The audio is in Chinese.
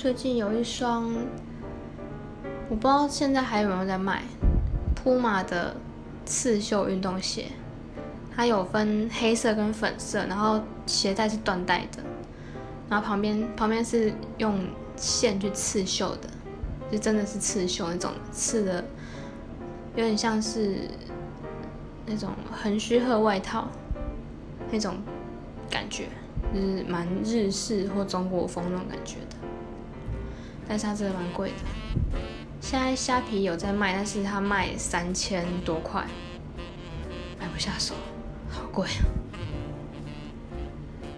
最近有一双，我不知道现在还有没有在卖，铺马的刺绣运动鞋，它有分黑色跟粉色，然后鞋带是缎带的，然后旁边旁边是用线去刺绣的，就真的是刺绣那种刺的，有点像是那种横须贺外套那种感觉，就是蛮日式或中国风那种感觉的。但是它真的蛮贵的，现在虾皮有在卖，但是它卖三千多块，买不下手，好贵啊。